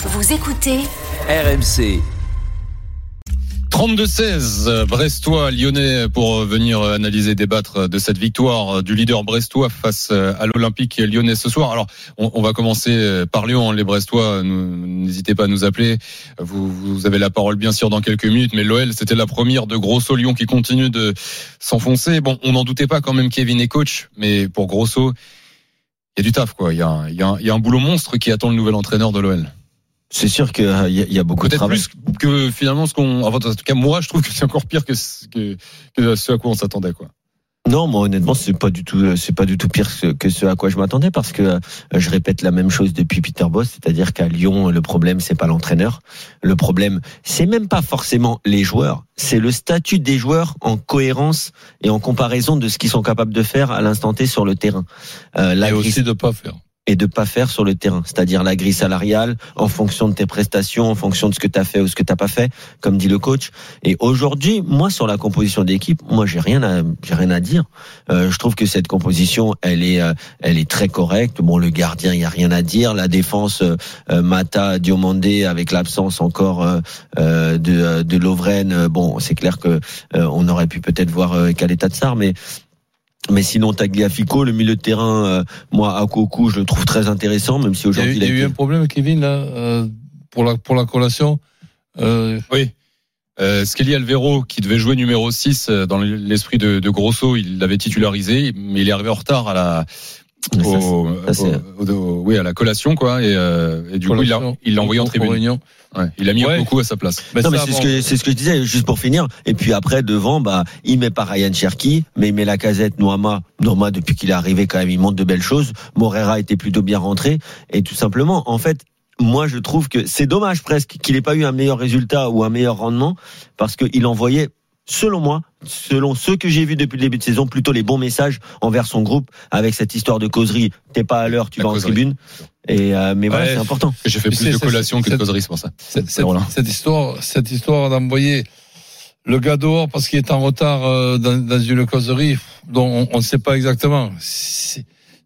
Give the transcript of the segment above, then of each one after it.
Vous écoutez RMC. 32-16, Brestois, Lyonnais pour venir analyser, débattre de cette victoire du leader brestois face à l'Olympique lyonnais ce soir. Alors, on, on va commencer par Lyon. Les Brestois, n'hésitez pas à nous appeler. Vous, vous, avez la parole bien sûr dans quelques minutes, mais l'OL, c'était la première de Grosso Lyon qui continue de s'enfoncer. Bon, on n'en doutait pas quand même, Kevin est coach, mais pour Grosso, il y a du taf, quoi. Il y a, il y a, il y a un boulot monstre qui attend le nouvel entraîneur de l'OL. C'est sûr qu'il y, y, a beaucoup de travail. plus que finalement ce qu'on. En tout cas, moi, je trouve que c'est encore pire que, que, que ce à quoi on s'attendait, quoi. Non, moi honnêtement, c'est pas du tout, c'est pas du tout pire que ce à quoi je m'attendais parce que je répète la même chose depuis Peter Boss, c'est-à-dire qu'à Lyon, le problème c'est pas l'entraîneur, le problème c'est même pas forcément les joueurs, c'est le statut des joueurs en cohérence et en comparaison de ce qu'ils sont capables de faire à l'instant T sur le terrain. Euh, et aussi de pas faire et de pas faire sur le terrain, c'est-à-dire la grille salariale en fonction de tes prestations, en fonction de ce que tu as fait ou ce que tu pas fait, comme dit le coach. Et aujourd'hui, moi sur la composition d'équipe, moi j'ai rien à j'ai rien à dire. Euh, je trouve que cette composition, elle est euh, elle est très correcte. Bon, le gardien, il y a rien à dire. La défense, euh, Mata, Diomandé, avec l'absence encore euh, de de Lovren, bon, c'est clair que on aurait pu peut-être voir euh, de Tsar, mais mais sinon, Tagliafico, le milieu de terrain, euh, moi, à Coco, je le trouve très intéressant, même si aujourd'hui il, y a, eu un problème, Kevin, là, euh, pour la pour la collation. Euh... Oui. Euh, Skelly Alvero, qui devait jouer numéro 6 euh, dans l'esprit de, de Grosso, il l'avait titularisé, mais il est arrivé en retard à la au, oui, à la collation, quoi. Et, euh, et du coup, il l'a envoyé en tribune. Réunion. Ouais, il a mis ouais. beaucoup à sa place. Mais non, mais c'est ce que c'est ce que je disais, juste pour finir. Et puis après, devant, bah, il met pas Ryan Cherky, mais il met la casette Noama. Noama, depuis qu'il est arrivé, quand même, il montre de belles choses. Morera était plutôt bien rentré. Et tout simplement, en fait, moi, je trouve que c'est dommage presque qu'il ait pas eu un meilleur résultat ou un meilleur rendement parce qu'il envoyait selon moi, selon ce que j'ai vu depuis le début de saison, plutôt les bons messages envers son groupe avec cette histoire de causerie. T'es pas à l'heure, tu vas en tribune. Et euh, mais voilà, c'est important. J'ai fait plus de collations que de causerie, c'est pour ça. Cette, cette, histoire, cette histoire d'envoyer le gars dehors parce qu'il est en retard euh, dans, dans, une causerie dont on ne sait pas exactement.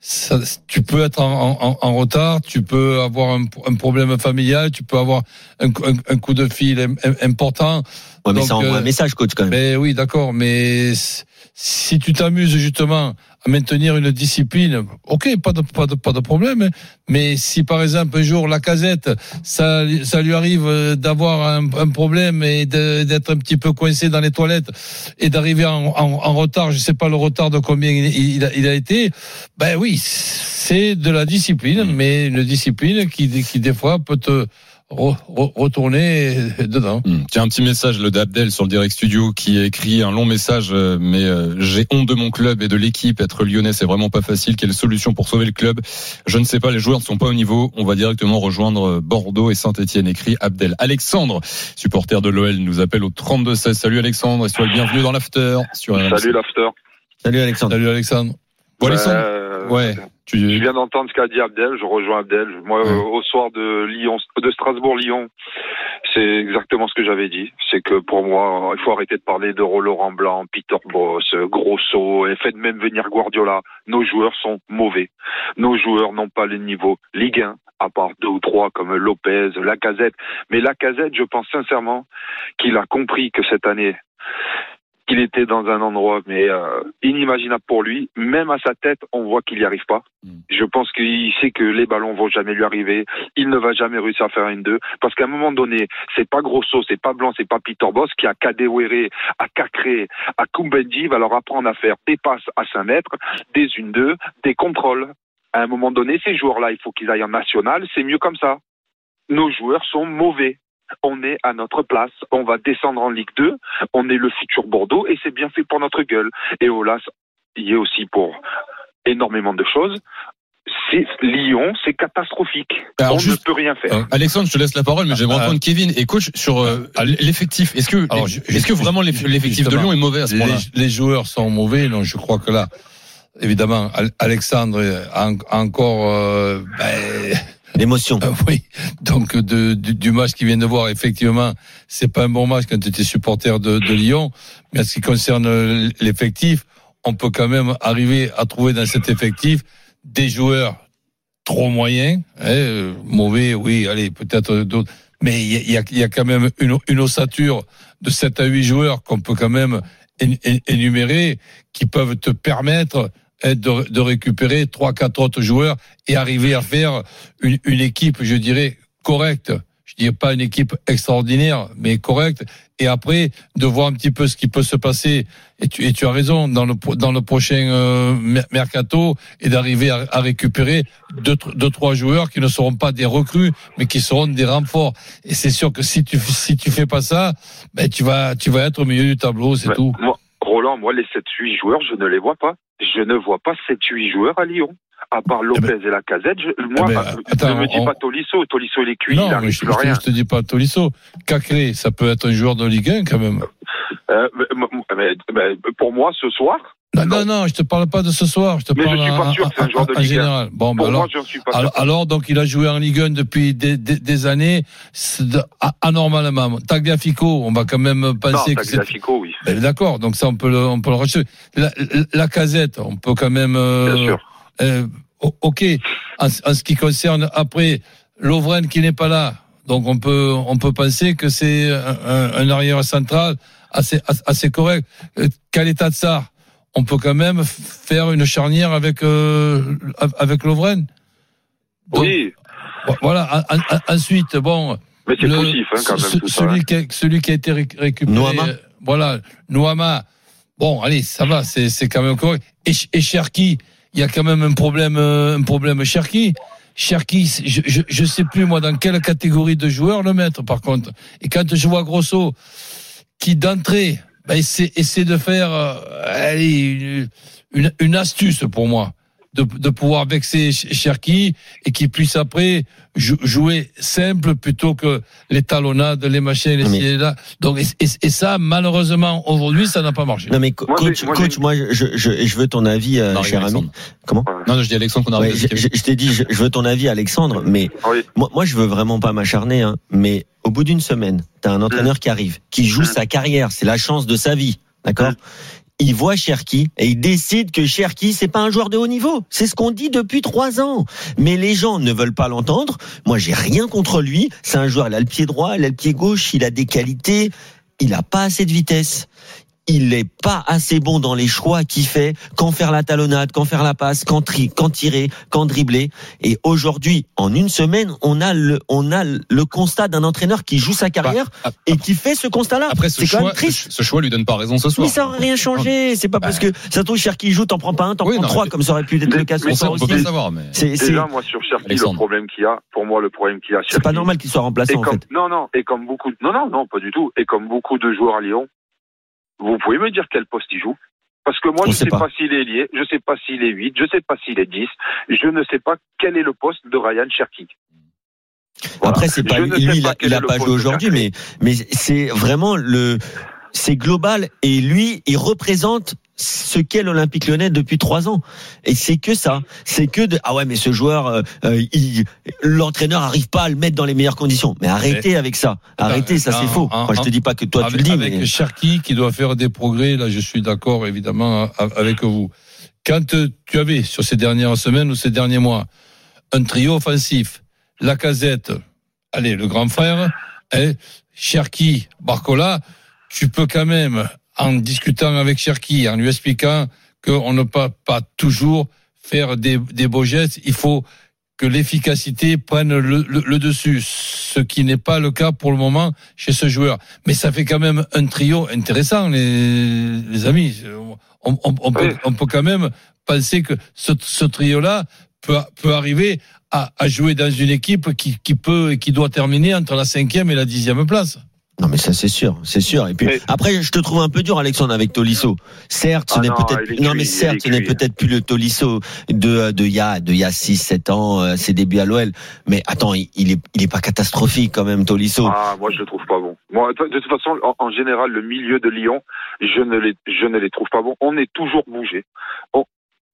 Ça, tu peux être en, en, en, retard, tu peux avoir un, un, problème familial, tu peux avoir un, un coup de fil important. Ouais, mais ça envoie un euh, message, coach, quand même. Mais oui, d'accord, mais si tu t'amuses justement à maintenir une discipline, ok, pas de, pas de, pas de problème. Mais si par exemple un jour la casette, ça, ça lui arrive d'avoir un, un, problème et d'être un petit peu coincé dans les toilettes et d'arriver en, en, en, retard, je sais pas le retard de combien il, a, il a, été, ben oui, c'est de la discipline, mmh. mais une discipline qui, qui des fois peut te retourner dedans. Hmm. Tiens, un petit message le d'Abdel sur le Direct Studio qui a écrit un long message, euh, mais euh, j'ai honte de mon club et de l'équipe. Être lyonnais, c'est vraiment pas facile. Quelle solution pour sauver le club? Je ne sais pas, les joueurs ne sont pas au niveau. On va directement rejoindre euh, Bordeaux et Saint-Etienne, écrit Abdel. Alexandre, supporter de l'OL, nous appelle au 32-16. Salut Alexandre, et sois le bienvenu dans l'after. Salut l'after. Salut Alexandre. Salut Alexandre. Bon, Alexandre, ouais. Tu... Je viens d'entendre ce qu'a dit Abdel, je rejoins Abdel. Moi, ouais. au soir de Lyon, de Strasbourg-Lyon, c'est exactement ce que j'avais dit. C'est que pour moi, il faut arrêter de parler de Laurent Blanc, Peter Boss, Grosso, et faites même venir Guardiola. Nos joueurs sont mauvais. Nos joueurs n'ont pas le niveau Ligue 1, à part deux ou trois comme Lopez, Lacazette. Mais Lacazette, je pense sincèrement qu'il a compris que cette année, qu'il était dans un endroit mais euh, inimaginable pour lui. Même à sa tête, on voit qu'il n'y arrive pas. Mm. Je pense qu'il sait que les ballons vont jamais lui arriver. Il ne va jamais réussir à faire une deux parce qu'à un moment donné, c'est pas Grosso, c'est pas Blanc, c'est pas Peter Boss qui a Kadewere, à Cacré, à Kumbenji va leur apprendre à faire des passes à 5 mètres, des une deux, des contrôles. À un moment donné, ces joueurs-là, il faut qu'ils aillent en national. C'est mieux comme ça. Nos joueurs sont mauvais on est à notre place, on va descendre en Ligue 2, on est le futur Bordeaux et c'est bien fait pour notre gueule. Et Olas y est aussi pour énormément de choses. C'est Lyon, c'est catastrophique. on ne peut rien faire. Euh, Alexandre, je te laisse la parole, mais j'aimerais entendre Kevin et coach sur euh, l'effectif. Est-ce que, est-ce que vraiment l'effectif de Lyon est mauvais à ce moment-là les, les, joueurs sont mauvais, non Je crois que là, évidemment, Alexandre a, encore. Euh, ben, L'émotion. Euh, oui. Donc de, du, du, match qu'il vient de voir, effectivement, c'est pas un bon match quand tu étais supporter de, de Lyon. Mais en ce qui concerne l'effectif, on peut quand même arriver à trouver dans cet effectif des joueurs trop moyen, hein, mauvais, oui, allez, peut-être d'autres. Mais il y a, y a- quand même une, une ossature de 7 à 8 joueurs qu'on peut quand même énumérer qui peuvent te permettre de, de récupérer trois, quatre autres joueurs et arriver à faire une, une équipe, je dirais, correcte. Je dirais pas une équipe extraordinaire, mais correcte. Et après, de voir un petit peu ce qui peut se passer. Et tu, et tu as raison, dans le, dans le prochain euh, mer- mercato, et d'arriver à, à récupérer deux, deux, trois joueurs qui ne seront pas des recrues, mais qui seront des renforts. Et c'est sûr que si tu, si tu fais pas ça, ben, tu vas, tu vas être au milieu du tableau, c'est Ouais, tout. Moi, Moi, les 7-8 joueurs, je ne les vois pas. Je ne vois pas 7-8 joueurs à Lyon. À part Lopez et la casette, je, moi, eh ben, attends, ne me dis on- pas Tolisso. Tolisso, il est cuit, Non, je, plus je, rien. je te dis pas Tolisso. Cacré, ça peut être un joueur de Ligue 1 quand même. Euh, mais- pour moi, ce soir, Non, Non. non, je te parle pas de ce soir. Je te Mais je parle suis pas sûr que c'est un joueur de Ligue 1. général. Bon, ben alors, moi, je suis pas sûr. alors, alors, donc, il a joué en Ligue 1 depuis des, des, des années, anormalement. Tagliafico, on va quand même Non, penser que c'est Tagliafico, oui, Ben, D'accord, donc ça on peut le, on peut le racheter. La, la- la casette, on peut quand même. euh, bien sûr. euh, ok. En, en ce qui concerne après Lovren qui n'est pas là, donc on peut on peut penser que c'est un, arrière central assez assez correct. Euh, Kaletatsar, on peut quand même faire une charnière avec euh, avec Lovren? Donc, Oui, Voilà. En- en- ensuite, bon. mais c'est poussif, hein, quand même, tout ça. celui, hein. qui a, celui qui a été ré- récupéré. Noama. euh, Voilà, Noama. Bon, allez, ça va, c'est c'est quand même correct. Et, et Cherki, il y a quand même un problème, euh, un problème Cherki. Cherki, je, je, sais plus moi dans quelle catégorie de joueur le mettre par contre. Et quand je vois Grosso qui d'entrée ben, essaie, de faire euh, une astuce pour moi de, de pouvoir vexer Ch- Cherki et qu'il puisse après jou- jouer simple plutôt que les talonnades, les machins, les Mais- ci et là. Donc et, et- et ça malheureusement aujourd'hui ça n'a pas marché. Non mais co- Moi, j'ai- coach, moi, coach, moi je, je, je veux ton avis, euh, cher ami. Comment? Non, non, je dis Alexandre qu'on Ouais, arrive. je, je- t'ai dit, je, je veux ton avis, Alexandre, mais Oui. moi, moi je veux vraiment pas m'acharner, hein, mais au bout d'une semaine, t'as un entraîneur qui arrive, qui joue Mm. sa carrière, c'est la chance de sa vie, d'accord? Mm. Il voit Cherki et il décide que Cherki c'est pas un joueur de haut niveau. C'est ce qu'on dit depuis trois ans. Mais les gens ne veulent pas l'entendre. Moi j'ai rien contre lui. C'est un joueur. Il a le pied droit, il a le pied gauche, il a des qualités. Il a pas assez de vitesse. Il n'est pas assez bon dans les choix qu'il fait, quand faire la talonnade, quand faire la passe, quand, tri, quand tirer, quand dribbler. Et aujourd'hui, en une semaine, on a le, on a le constat d'un entraîneur qui joue sa carrière Bah, et qui fait ce constat-là. Après, ce C'est quand choix, même triste. ce, choix lui donne pas raison ce soir. Mais ça aurait rien changé. C'est pas parce que ça se trouve cher qui joue, t'en prends pas un, t'en Oui, prends non, trois, mais- comme ça aurait pu être le cas ce soir sait- on peut aussi. pas le savoir, mais. C'est c'est- Déjà, moi, sur Cherki, le problème qu'il y a, pour moi, le problème qu'il y a, c'est pas Cherki, normal qu'il soit remplaçant en comme, fait. Non, non, et comme beaucoup, non, non, non, pas du tout. Et comme beaucoup de joueurs à Lyon, vous pouvez me dire quel poste il joue? Parce que moi, On je sait sais pas. pas, s'il est lié, je sais pas s'il est 8, je sais pas s'il est 10, je ne sais pas quel est le poste de Ryan Cherki. Voilà. Après c'est pas Je lui, ne il pas il a pas joué aujourd'hui, mais mais c'est vraiment le c'est global et lui il représente ce qu'est l'Olympique Lyonnais depuis trois ans. Et c'est que ça. C'est que de ah ouais mais ce joueur euh, euh, il- l'entraîneur arrive pas à le mettre dans les meilleures conditions. Mais arrêtez avec ça. Arrêtez ça c'est faux. Enfin, je te dis pas que toi tu le dis avec mais Cherki qui doit faire des progrès, là je suis d'accord évidemment avec vous. Quand euh, tu avais sur ces dernières semaines ou ces derniers mois un trio offensif, la casette, allez le grand frère, hein, Cherki, Barcola, tu peux quand même en discutant avec Cherki, en lui expliquant qu'on ne peut pas toujours faire des, des beaux gestes, il faut que l'efficacité prenne le, le- le dessus, ce qui n'est pas le cas pour le moment chez ce joueur. Mais ça fait quand même un trio intéressant, les, les amis. On, on- on peut, Oui. on peut quand même penser que ce, ce trio-là peut, peut arriver à, à jouer dans une équipe qui, qui peut et qui doit terminer entre la cinquième et la dixième place. Non mais ça c'est sûr c'est sûr et puis Mais- après je te trouve un peu dur Alexandre avec Tolisso certes ce Ah n'est peut-être non mais certes ce n'est peut-être plus le Tolisso de de il y a de il y a 6 7 ans euh, ses débuts à l'OL mais attends il, il est il est pas catastrophique quand même Tolisso Ah, moi, je le trouve pas bon. Moi, de toute façon, en, en général, le milieu de Lyon, je ne les, je ne les trouve pas bons. On est toujours bougé. On-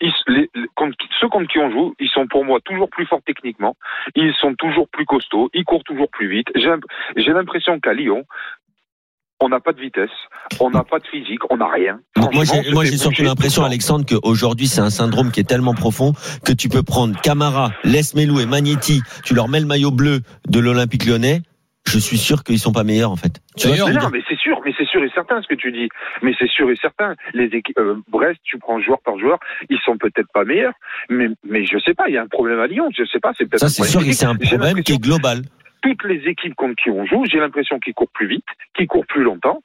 ils- les- les- contre- ceux contre qui on joue, ils sont pour moi toujours plus forts techniquement. Ils sont toujours plus costauds. Ils courent toujours plus vite. J'ai l'imp- j'ai l'impression qu'à Lyon, On n'a pas de vitesse, on n'a pas de physique, on n'a rien. Moi, j'ai, surtout l'impression. Alexandre, qu'aujourd'hui, c'est un syndrome qui est tellement profond que tu peux prendre Camara, Lesmelou et Magnetti, tu leur mets le maillot bleu de l'Olympique lyonnais, je suis sûr qu'ils sont pas meilleurs, en fait. Tu vois Mais non, mais c'est sûr, mais c'est sûr et certain ce que tu dis. Mais c'est sûr et certain. Les équipes, euh, Brest, tu prends joueur par joueur, ils sont peut-être pas meilleurs, mais mais je sais pas, il y a un problème à Lyon, je sais pas, c'est peut-être Ça, un c'est problème sûr que c'est un problème qui est global. toutes les équipes contre qui on joue, j'ai l'impression qu'ils courent plus vite, qu'ils courent plus longtemps,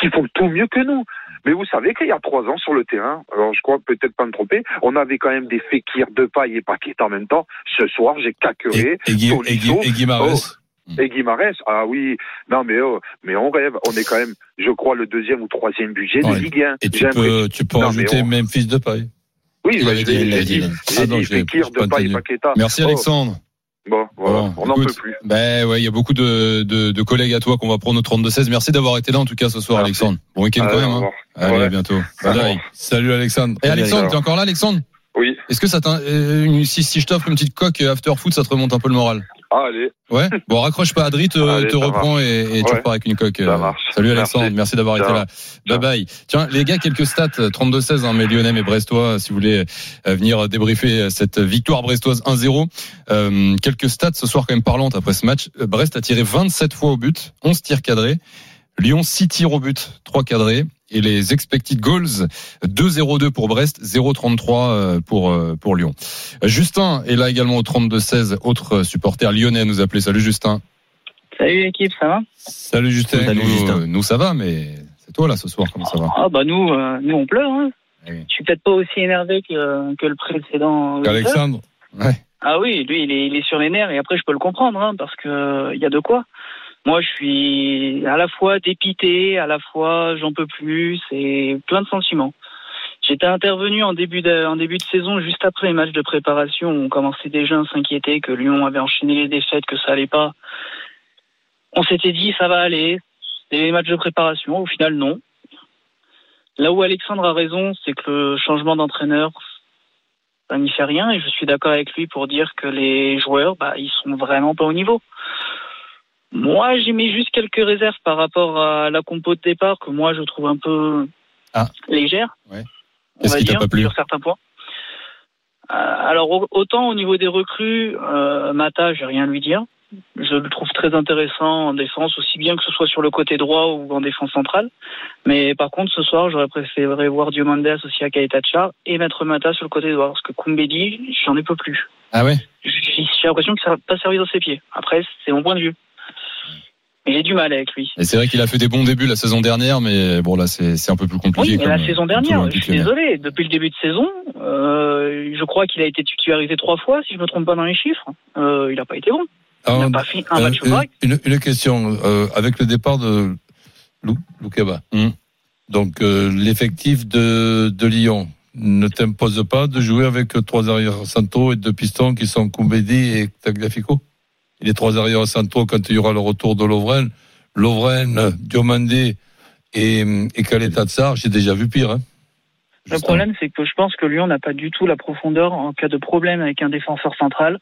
qu'ils font tout mieux que nous. Mais vous savez qu'il y a trois ans sur le terrain, alors je crois peut-être pas me tromper, on avait quand même des Fekir, Depay et Paquet en même temps. Ce soir, j'ai Et, Caqueré et, et, Guimarães. Et Guimarães. Ah oui, non mais oh, mais on rêve. On est quand même, je crois, le deuxième ou troisième budget Ouais. de Ligue 1. Et tu peux, tu peux Non, mais rajouter on- même fils de paille. Oui, Il bah, avait dit, il j'ai dit, il a dit. Ah non, dit j'ai- Depay entendu. Paqueta. Merci Oh, Alexandre. Bon, voilà, Bon, on n'en peut plus. Ben ouais, il y a beaucoup de, de, de collègues à toi qu'on va prendre au 32-16. Merci d'avoir été là en tout cas ce soir, Merci. Alexandre. Bon week-end quand même. au Hein. Allez, Ouais. à bientôt. Salut Alexandre. Et Alexandre, Allez, t'es encore là, Alexandre? Oui. Est-ce que ça t'in- euh, si, si je t'offre une petite coque euh, after foot, ça te remonte un peu le moral? Ah, allez. Ouais. Bon, raccroche pas. Adri te, Allez, te reprend et, et tu Ouais. repars avec une coque. Ça euh. marche. Salut Alexandre, Merci. merci, d'avoir été là. Bye bye. Tiens, les gars, quelques stats. 32-16, hein, mais Lyonnais, mais Brestois, si vous voulez euh, venir débriefer euh, cette victoire brestoise 1-0. Euh, quelques stats ce soir quand même parlantes après ce match. Euh, Brest a tiré 27 fois au but, 11 tirs cadrés. Lyon 6 tirs au but, 3 cadrés. Et les expected goals 2-0-2 pour Brest, 0-33 euh, pour euh, pour Lyon. Euh, Justin est là également au 32-16, autre supporter lyonnais à nous appeler. Salut Justin. Salut l'équipe, ça va? Salut Justin. Salut, nous, Justin. euh, nous ça va, mais c'est toi là ce soir, comment ça va? Ah bah nous, euh, nous on pleure. Hein. Ah oui. Je suis peut-être pas aussi énervé que, que le précédent. Alexandre. Ouais. Ah oui, lui il est, il est sur les nerfs et après je peux le comprendre hein, parce que euh, il y a de quoi. Moi je suis à la fois dépité, à la fois j'en peux plus, c'est plein de sentiments. J'étais intervenu en début de, saison, juste après les matchs de préparation. On commençait déjà à s'inquiéter que Lyon avait enchaîné les défaites, que ça allait pas. On s'était dit ça va aller. Les matchs de préparation. Au final, non. Là où Alexandre a raison, c'est que le changement d'entraîneur, ça n'y fait rien. Et je suis d'accord avec lui pour dire que les joueurs, bah, ils sont vraiment pas au niveau. Moi, j'ai mis juste quelques réserves par rapport à la compo de départ que moi je trouve un peu Ah. légère. Ouais. t'a pas plu sur certains points. Euh, alors au- autant au niveau des recrues, euh, Mata, j'ai rien à lui dire. Je le trouve très intéressant en défense, aussi bien que ce soit sur le côté droit ou en défense centrale. Mais par contre, ce soir, j'aurais préféré voir Diomande associé à Kaetacha et mettre Mata sur le côté droit. Parce que Kumbedi, j'en ai peu plus. Ah ouais? J'ai j'ai l'impression que ça n'a pas servi dans ses pieds. Après, c'est mon point de vue. Mais j'ai du mal avec lui. Et c'est vrai qu'il a fait des bons débuts la saison dernière, mais bon là c'est c'est un peu plus compliqué. Oui, mais la saison dernière, je suis désolé, depuis le début de saison, euh, je crois qu'il a été titularisé trois fois, si je me trompe pas dans les chiffres. Euh, il n'a pas été bon. Il Alors, n'a pas fait un euh, match une, correct. une, une question. euh, avec le départ de Lou, Loukeba, Hum. donc euh, l'effectif de, de Lyon ne t'impose pas de jouer avec trois arrières centraux et deux pistons qui sont Koumbedi et Tagliafico? Et Les trois arrières centraux, quand il y aura le retour de Lovren, Lovren, Diomandé et, et Khaled Tatsar, j'ai déjà vu pire. Hein. Le problème, c'est que je pense que Lyon n'a pas du tout la profondeur en cas de problème avec un défenseur central.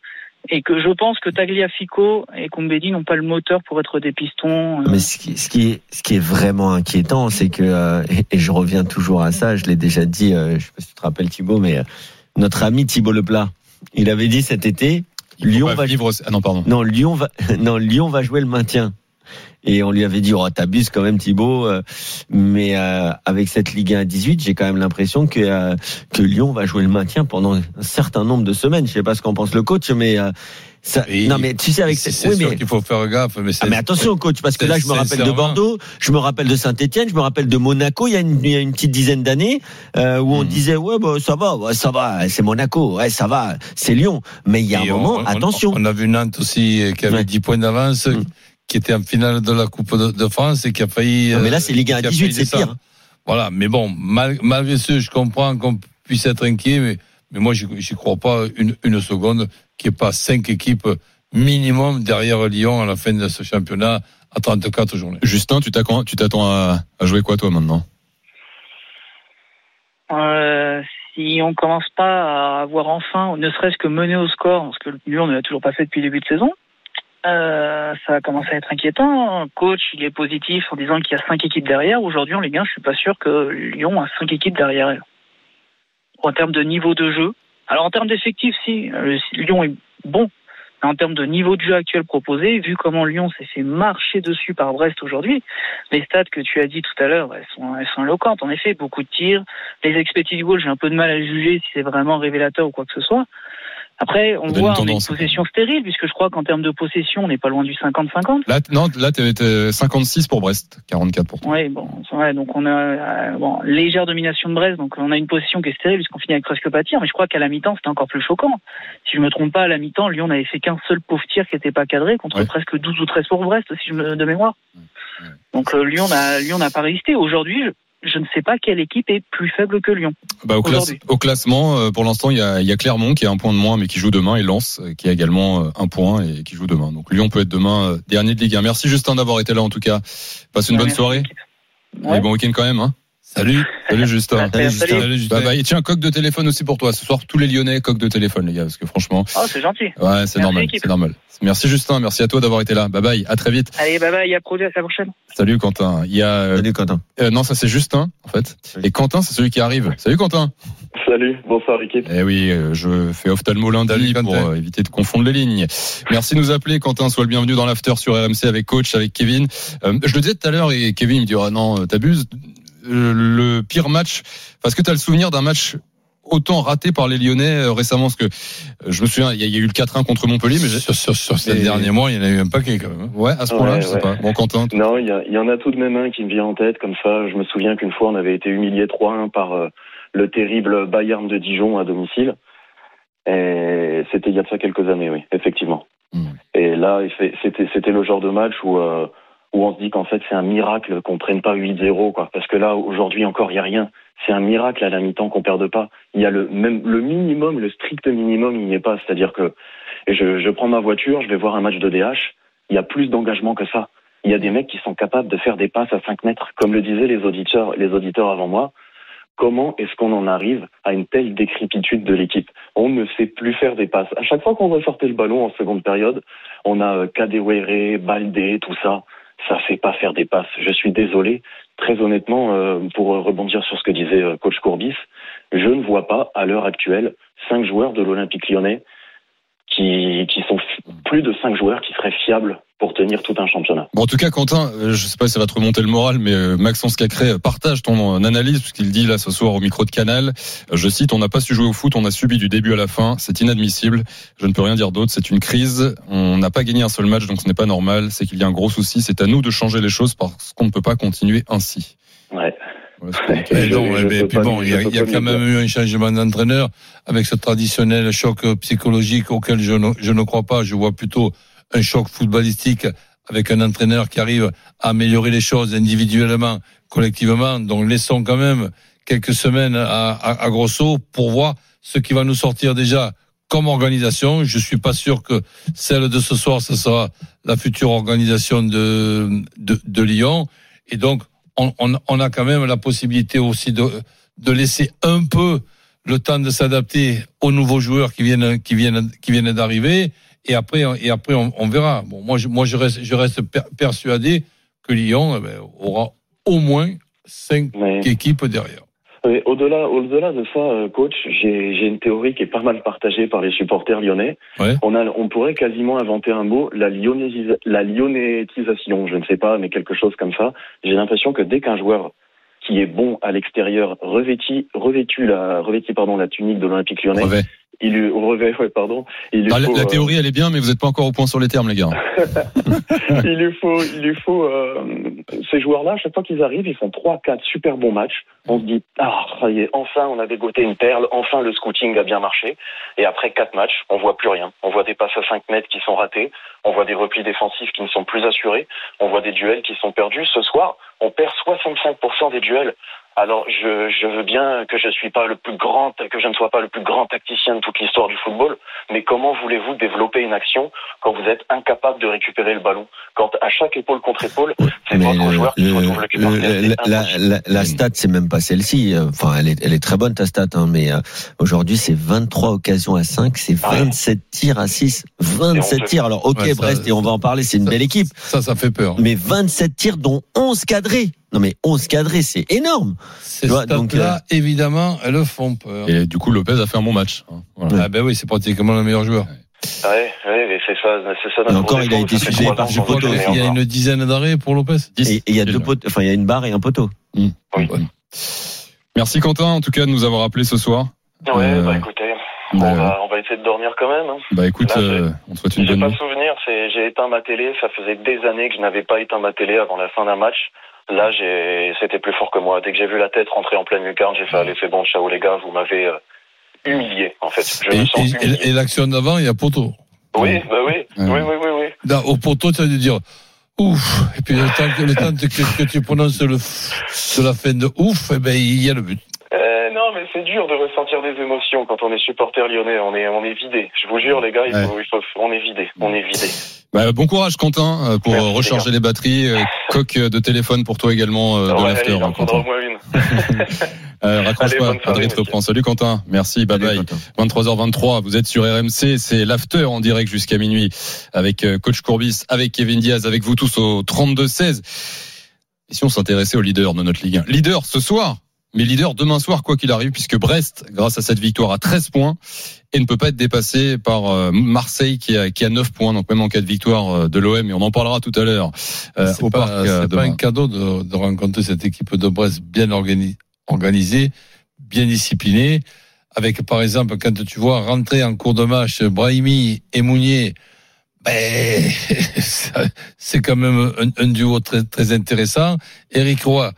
Et que je pense que Tagliafico et Kumbedi n'ont pas le moteur pour être des pistons. euh, Mais ce qui, ce qui est, ce qui est vraiment inquiétant, c'est que, euh, et, et je reviens toujours à ça, je l'ai déjà dit, euh, je sais pas si tu te rappelles Thibaut, mais euh, notre ami Thibaut Leplat, il avait dit cet été, Lyon va- vivre. Ah non pardon. non, Lyon va, non, Lyon va jouer le maintien. Et on lui avait dit, oh, t'abuses quand même Thibaut, euh, mais euh, avec cette Ligue 1 à 18, j'ai quand même l'impression que euh, que Lyon va jouer le maintien pendant un certain nombre de semaines. Je sais pas ce qu'en pense le coach, mais euh, ça, non, mais tu sais avec cette, oui, sûr mais qu'il faut faire gaffe. Mais, ah mais attention coach parce que là je me rappelle de. Bordeaux, je me rappelle de Saint-Étienne, je me rappelle de Monaco il y a une, il y a une petite dizaine d'années euh, où on Mhm. disait ouais bah, ça va, ouais, ça va, c'est Monaco, ouais ça va, c'est Lyon. Mais il y a un on- moment, on- attention. On, a vu Nantes aussi euh, qui avait Ouais. 10 points d'avance, Mm. qui était en finale de la Coupe de, de France et qui a failli. Non, mais là euh, c'est Ligue 1 à qui a 18, failli c'est pire. Voilà, mais bon, mal- malgré ce, je comprends qu'on puisse être inquiet, mais, mais moi, j'y crois pas une, une seconde qu'il n'y ait pas cinq équipes minimum derrière Lyon à la fin de ce championnat à 34 journées. Justin, tu t'attends tu t'attends à, à jouer quoi toi maintenant? Euh, si on commence pas à avoir enfin, ne serait-ce que mener au score, parce que Lyon ne l'a toujours pas fait depuis le début de saison, euh, ça va commencer à être inquiétant. Coach, il est positif en disant qu'il y a cinq équipes derrière. Aujourd'hui, en Ligue 1, je suis pas sûr que Lyon a cinq équipes derrière elle. En termes de niveau de jeu. Alors en termes d'effectifs, si euh, Lyon est bon, mais en termes de niveau de jeu actuel proposé, vu comment Lyon s'est fait marcher dessus par Brest aujourd'hui, les stats que tu as dit tout à l'heure, elles sont, elles sont éloquentes. En effet, beaucoup de tirs. Les expected goals, j'ai un peu de mal à juger si c'est vraiment révélateur ou quoi que ce soit. Après, on voit une on a une possession stérile, puisque je crois qu'en termes de possession, on n'est pas loin du 50-50. Là, non, là, t'es t'es 56 pour Brest, 44 pour toi. Oui, bon, vrai, donc on a euh, bon, légère domination de Brest, donc on a une position qui est stérile puisqu'on finit avec presque pas de tir, mais je crois qu'à la mi-temps c'était encore plus choquant. Si je me trompe pas, à la mi-temps, Lyon n'avait fait qu'un seul pauvre tir qui n'était pas cadré contre Ouais. presque 12 ou 13 pour Brest, si je me de mémoire. Donc euh, Lyon n'a Lyon n'a pas résisté. Aujourd'hui, je, ne sais pas quelle équipe est plus faible que Lyon. Bah, au, classe- Aujourd'hui. au classement, euh, pour l'instant, il y a, il y a Clermont qui a un point de moins, mais qui joue demain, et Lens euh, qui a également euh, un point et qui joue demain. Donc Lyon peut être demain dernier de Ligue 1. Merci Justin d'avoir été là en tout cas. Passe une Ouais, bonne soirée et bon week-end quand même. Hein. Salut. Salut Justin. Salut, Justin. salut. Salut, Justin. Bah, bah, et tiens, coq de téléphone aussi pour toi. Ce soir, tous les Lyonnais, coq de téléphone, les gars, parce que franchement, Oh, c'est gentil. ouais, c'est Merci, normal, équipe. c'est normal. Merci Justin, merci à toi d'avoir été là. Bye bye, à très vite. Allez, bye bye, à produit, à la prochaine. Salut Quentin. Il y a, euh, Salut Quentin. euh, non, ça c'est Justin en fait. Et Quentin, c'est celui qui arrive. Salut Quentin. Salut, bonsoir l'équipe. Eh oui, euh, je fais ophtalmo lundi pour euh, éviter de confondre les lignes. Merci de nous appeler, Quentin. Sois le bienvenu dans l'after sur RMC avec coach, avec Kevin. Euh, je le disais tout à l'heure et Kevin me dit ah non, t'abuses. Euh, le pire match, parce que t'as le souvenir d'un match autant raté par les Lyonnais euh, récemment, parce que euh, je me souviens, il y, a- il y a eu le 4-1 contre Montpellier, mais Sur, sur, sur ces derniers mois, il y en a eu un paquet quand même. hein. ouais, à ce point-là, Ouais, je sais ouais. pas. Bon, Quentin, Non, il y, en a tout de même un qui me vient en tête comme ça. Je me souviens qu'une fois, on avait été humilié 3-1 par euh, le terrible Bayern de Dijon à domicile. Et c'était il y a de ça quelques années, oui, effectivement. Hmm. Et là, c'était c'était le genre de match où euh, où on se dit qu'en fait c'est un miracle qu'on prenne pas 8-0, quoi. Parce que là, aujourd'hui encore, il y a rien. C'est un miracle à la mi-temps qu'on perde pas. Il y a le même le minimum, le strict minimum, il n'y est pas. C'est-à-dire que je prends ma voiture, je vais voir un match de DH. Il y a plus d'engagement que ça. Il y a des mecs qui sont capables de faire des passes à 5 mètres, comme le disaient les auditeurs, les auditeurs avant moi. Comment est-ce qu'on en arrive à une telle décrépitude de l'équipe? On ne sait plus faire des passes. À chaque fois qu'on ressortait le ballon en seconde période, on a euh, Kadewere, Baldé, tout ça. Ça fait pas faire des passes. Je suis désolé. Très honnêtement, euh, pour rebondir sur ce que disait euh, coach Courbis, je ne vois pas à l'heure actuelle cinq joueurs de l'Olympique lyonnais qui, qui sont plus de cinq joueurs qui seraient fiables pour tenir tout un championnat. Bon, en tout cas, Quentin, euh, je sais pas si ça va te remonter le moral, mais euh, Maxence Cacré euh, partage ton analyse, puisqu'il dit là ce soir au micro de Canal, je cite, on n'a pas su jouer au foot, on a subi du début à la fin, c'est inadmissible, je ne peux rien dire d'autre, c'est une crise, on n'a pas gagné un seul match, donc ce n'est pas normal, c'est qu'il y a un gros souci, c'est à nous de changer les choses parce qu'on ne peut pas continuer ainsi. Ouais. Et non, je mais peux puis bon, il y a, y quand même eu un changement d'entraîneur avec ce traditionnel choc psychologique auquel je ne, je ne crois pas. Je vois plutôt un choc footballistique avec un entraîneur qui arrive à améliorer les choses individuellement, collectivement. Donc laissons quand même quelques semaines à, à, à Grosso pour voir ce qui va nous sortir déjà comme organisation. Je suis pas sûr que celle de ce soir, ce sera la future organisation de, de, de Lyon. Et donc, on, on, on a quand même la possibilité aussi de, de laisser un peu le temps de s'adapter aux nouveaux joueurs qui viennent, qui viennent, qui viennent d'arriver. Et après, et après, on, on verra. Bon, moi, je, moi, je reste, je reste per- persuadé que Lyon eh ben, aura au moins cinq équipes derrière. Au-delà, au-delà de ça, euh, coach, j'ai, j'ai une théorie qui est pas mal partagée par les supporters lyonnais. Ouais. On a, on pourrait quasiment inventer un mot, la, lyonnaisisa- la lyonnaitisation, je ne sais pas, mais quelque chose comme ça. J'ai l'impression que dès qu'un joueur qui est bon à l'extérieur revêtit, revêtu la, revêtit, pardon, la tunique de l'Olympique lyonnais, Brevet. Il ouais, pardon, il lui Ah, la, faut, la euh, théorie, elle est bien, mais vous n'êtes pas encore au point sur les termes, les gars. il lui faut, il lui faut euh, ces joueurs-là. À chaque fois qu'ils arrivent, ils font trois, quatre super bons matchs. On se dit ah ça y est, enfin on a dégoté une perle, enfin le scouting a bien marché. Et après quatre matchs, on voit plus rien. On voit des passes à 5 mètres qui sont ratées, on voit des replis défensifs qui ne sont plus assurés, on voit des duels qui sont perdus. Ce soir, on perd 65% des duels. Alors, je, je veux bien que je suis pas le plus grand, que je ne sois pas le plus grand tacticien de toute l'histoire du football, mais comment voulez-vous développer une action quand vous êtes incapable de récupérer le ballon? Quand à chaque épaule contre épaule, c'est votre le- joueur qui se retrouve le le- cul par terre. le- C'est la, la, la stat, c'est même pas celle-ci. Enfin, elle est, elle est très bonne ta stat, hein, mais euh, aujourd'hui, c'est 23 occasions à 5, c'est Ouais. 27 tirs à 6, 27 peut- tirs. Alors, ok, Ouais, ça- Brest, et on va en parler, c'est une ça- belle équipe, Ça, ça fait peur. mais 27 tirs dont 11 cadrés. Non, mais 11 cadrés, c'est énorme. Ces stats-là, évidemment, elles font peur. Et du coup, Lopez a fait un bon match. hein. Voilà. Ah ben oui, c'est pratiquement le meilleur joueur. Ouais, ouais, mais c'est ça, c'est ça. encore, il a été trois par du poteau. Il y a une dizaine d'arrêts pour Lopez. Et et il y a deux poteaux, enfin, il y a une barre et un poteau. Oui. Merci Quentin, en tout cas, de nous avoir appelé ce soir. Ouais, Euh, bah écoutez, bah, on, va, on va essayer de dormir quand même. hein. Bah écoute, Là, j'ai- euh, on te souhaite une J'ai bonne pas nuit. souvenir, c'est j'ai éteint ma télé, ça faisait des années que je n'avais pas éteint ma télé avant la fin d'un match. Là, j'ai c'était plus fort que moi. Dès que j'ai vu la tête rentrer en pleine lucarne, j'ai fait allez, c'est bon, ciao les gars, vous m'avez euh, humilié en fait. Je Et, me sens et- humilié. et- et l'action d'avant, il y a poteau. Oui, bah oui, oui, oui, oui, oui. Là, au poteau, tu as dû dire ouf. Et puis le temps que, le temps que, que tu prononces le f de la fin de ouf, eh ben, il y a le but. Euh, non, mais c'est dur de ressentir des émotions quand on est supporter lyonnais. On est, on est vidé. Je vous jure, les gars, il faut, il faut, on est vidé. On est vidé. Bah, bon courage Quentin euh, pour Merci, euh, recharger les batteries. Euh, coque de téléphone pour toi également euh, de Ouais, l'after. hein. Euh, raccroche Allez, pas, Adrien te reprend. Salut Quentin, merci, bye bye. Salut, Quentin. 23h23, vous êtes sur RMC, c'est l'after en direct jusqu'à minuit avec coach Courbis, avec Kevin Diaz, avec vous tous au 32-16. Et si on s'intéressait au leader de notre Ligue 1 Leader ce soir, mais leader demain soir quoi qu'il arrive, puisque Brest, grâce à cette victoire, a 13 points et ne peut pas être dépassé par euh, Marseille qui a, qui a 9 points, donc même en cas de victoire euh, de l'OM, et on en parlera tout à l'heure euh, au pas, parc euh, c'est pas un cadeau de, de rencontrer cette équipe de Brest bien organi- organisée, bien disciplinée, avec par exemple quand tu vois rentrer en cours de match Brahimi et Mounier, ben, c'est quand même un, un duo très, très intéressant. Eric Roy,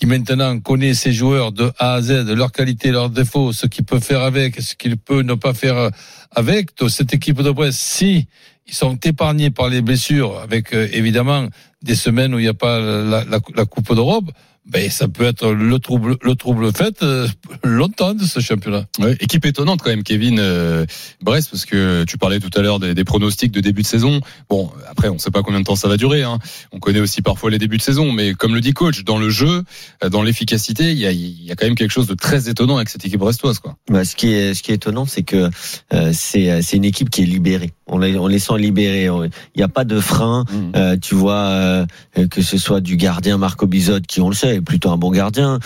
qui maintenant connaît ses joueurs de A à Z, leurs qualités, leurs défauts, ce qu'il peut faire avec, ce qu'il peut ne pas faire avec. Donc, cette équipe de Brest, si ils sont épargnés par les blessures, avec euh, évidemment des semaines où il n'y a pas la, la, la Coupe d'Europe, ben ça peut être le trouble, le trouble fait euh, longtemps de ce championnat. Ouais, équipe étonnante quand même, Kevin euh, Brest, parce que tu parlais tout à l'heure des, des pronostics de début de saison. Bon, après, on ne sait pas combien de temps ça va durer. Hein. On connaît aussi parfois les débuts de saison, mais comme le dit coach, dans le jeu, euh, dans l'efficacité, il y a, il y a quand même quelque chose de très étonnant avec cette équipe brestoise, quoi. Bah, ce qui est ce qui est étonnant, c'est que euh, c'est c'est une équipe qui est libérée. On les, on les sent libérés. Il n'y a pas de frein. Mmh. Euh, tu vois euh, que ce soit du gardien Marco Bizot qui on le sait est plutôt un bon gardien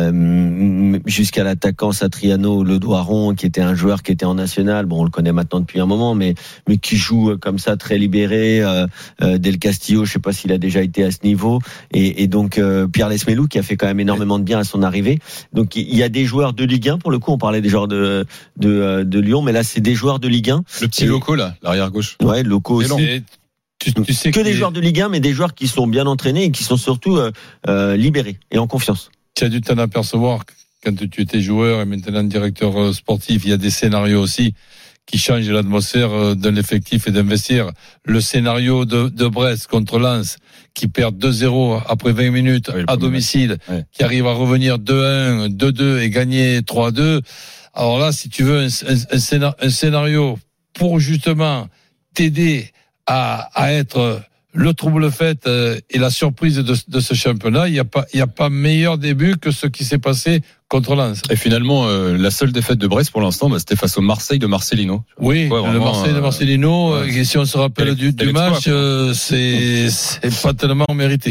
euh, jusqu'à l'attaquant Satriano Le Doiron qui était un joueur qui était en national bon on le connaît maintenant depuis un moment mais mais qui joue euh, comme ça très libéré euh, euh, Del Castillo je sais pas s'il a déjà été à ce niveau et, et donc Pierre Lesmelou qui a fait quand même énormément de bien à son arrivée donc il y a des joueurs de Ligue 1 pour le coup on parlait des joueurs de de, de Lyon mais là c'est des joueurs de Ligue 1 Le petit Et- loco, là, l'arrière gauche. ouais locaux aussi tu, tu sais que des qu'il- joueurs de Ligue 1, mais des joueurs qui sont bien entraînés et qui sont surtout euh, euh, libérés et en confiance. tu as dû t'en apercevoir quand tu étais joueur et maintenant directeur euh, sportif, il y a des scénarios aussi qui changent l'atmosphère euh, d'un effectif et d'investir. Le scénario de, de Brest contre Lens, qui perd 2-0 après 20 minutes Ah oui, à domicile, Ouais. qui arrive à revenir 2-1, 2-2 et gagner 3-2. Alors là, si tu veux un, un- un scénario pour justement t'aider à, à être le trouble fait euh, et la surprise de, de ce championnat, il n'y a pas, il y a pas meilleur début que ce qui s'est passé contre Lens. Et finalement, euh, la seule défaite de Brest pour l'instant, bah, c'était face au Marseille de Marcelino. Oui, Ouais, le Marseille de euh, Marcelino, euh, et si on se rappelle du, match, euh, c'est pas tellement mérité.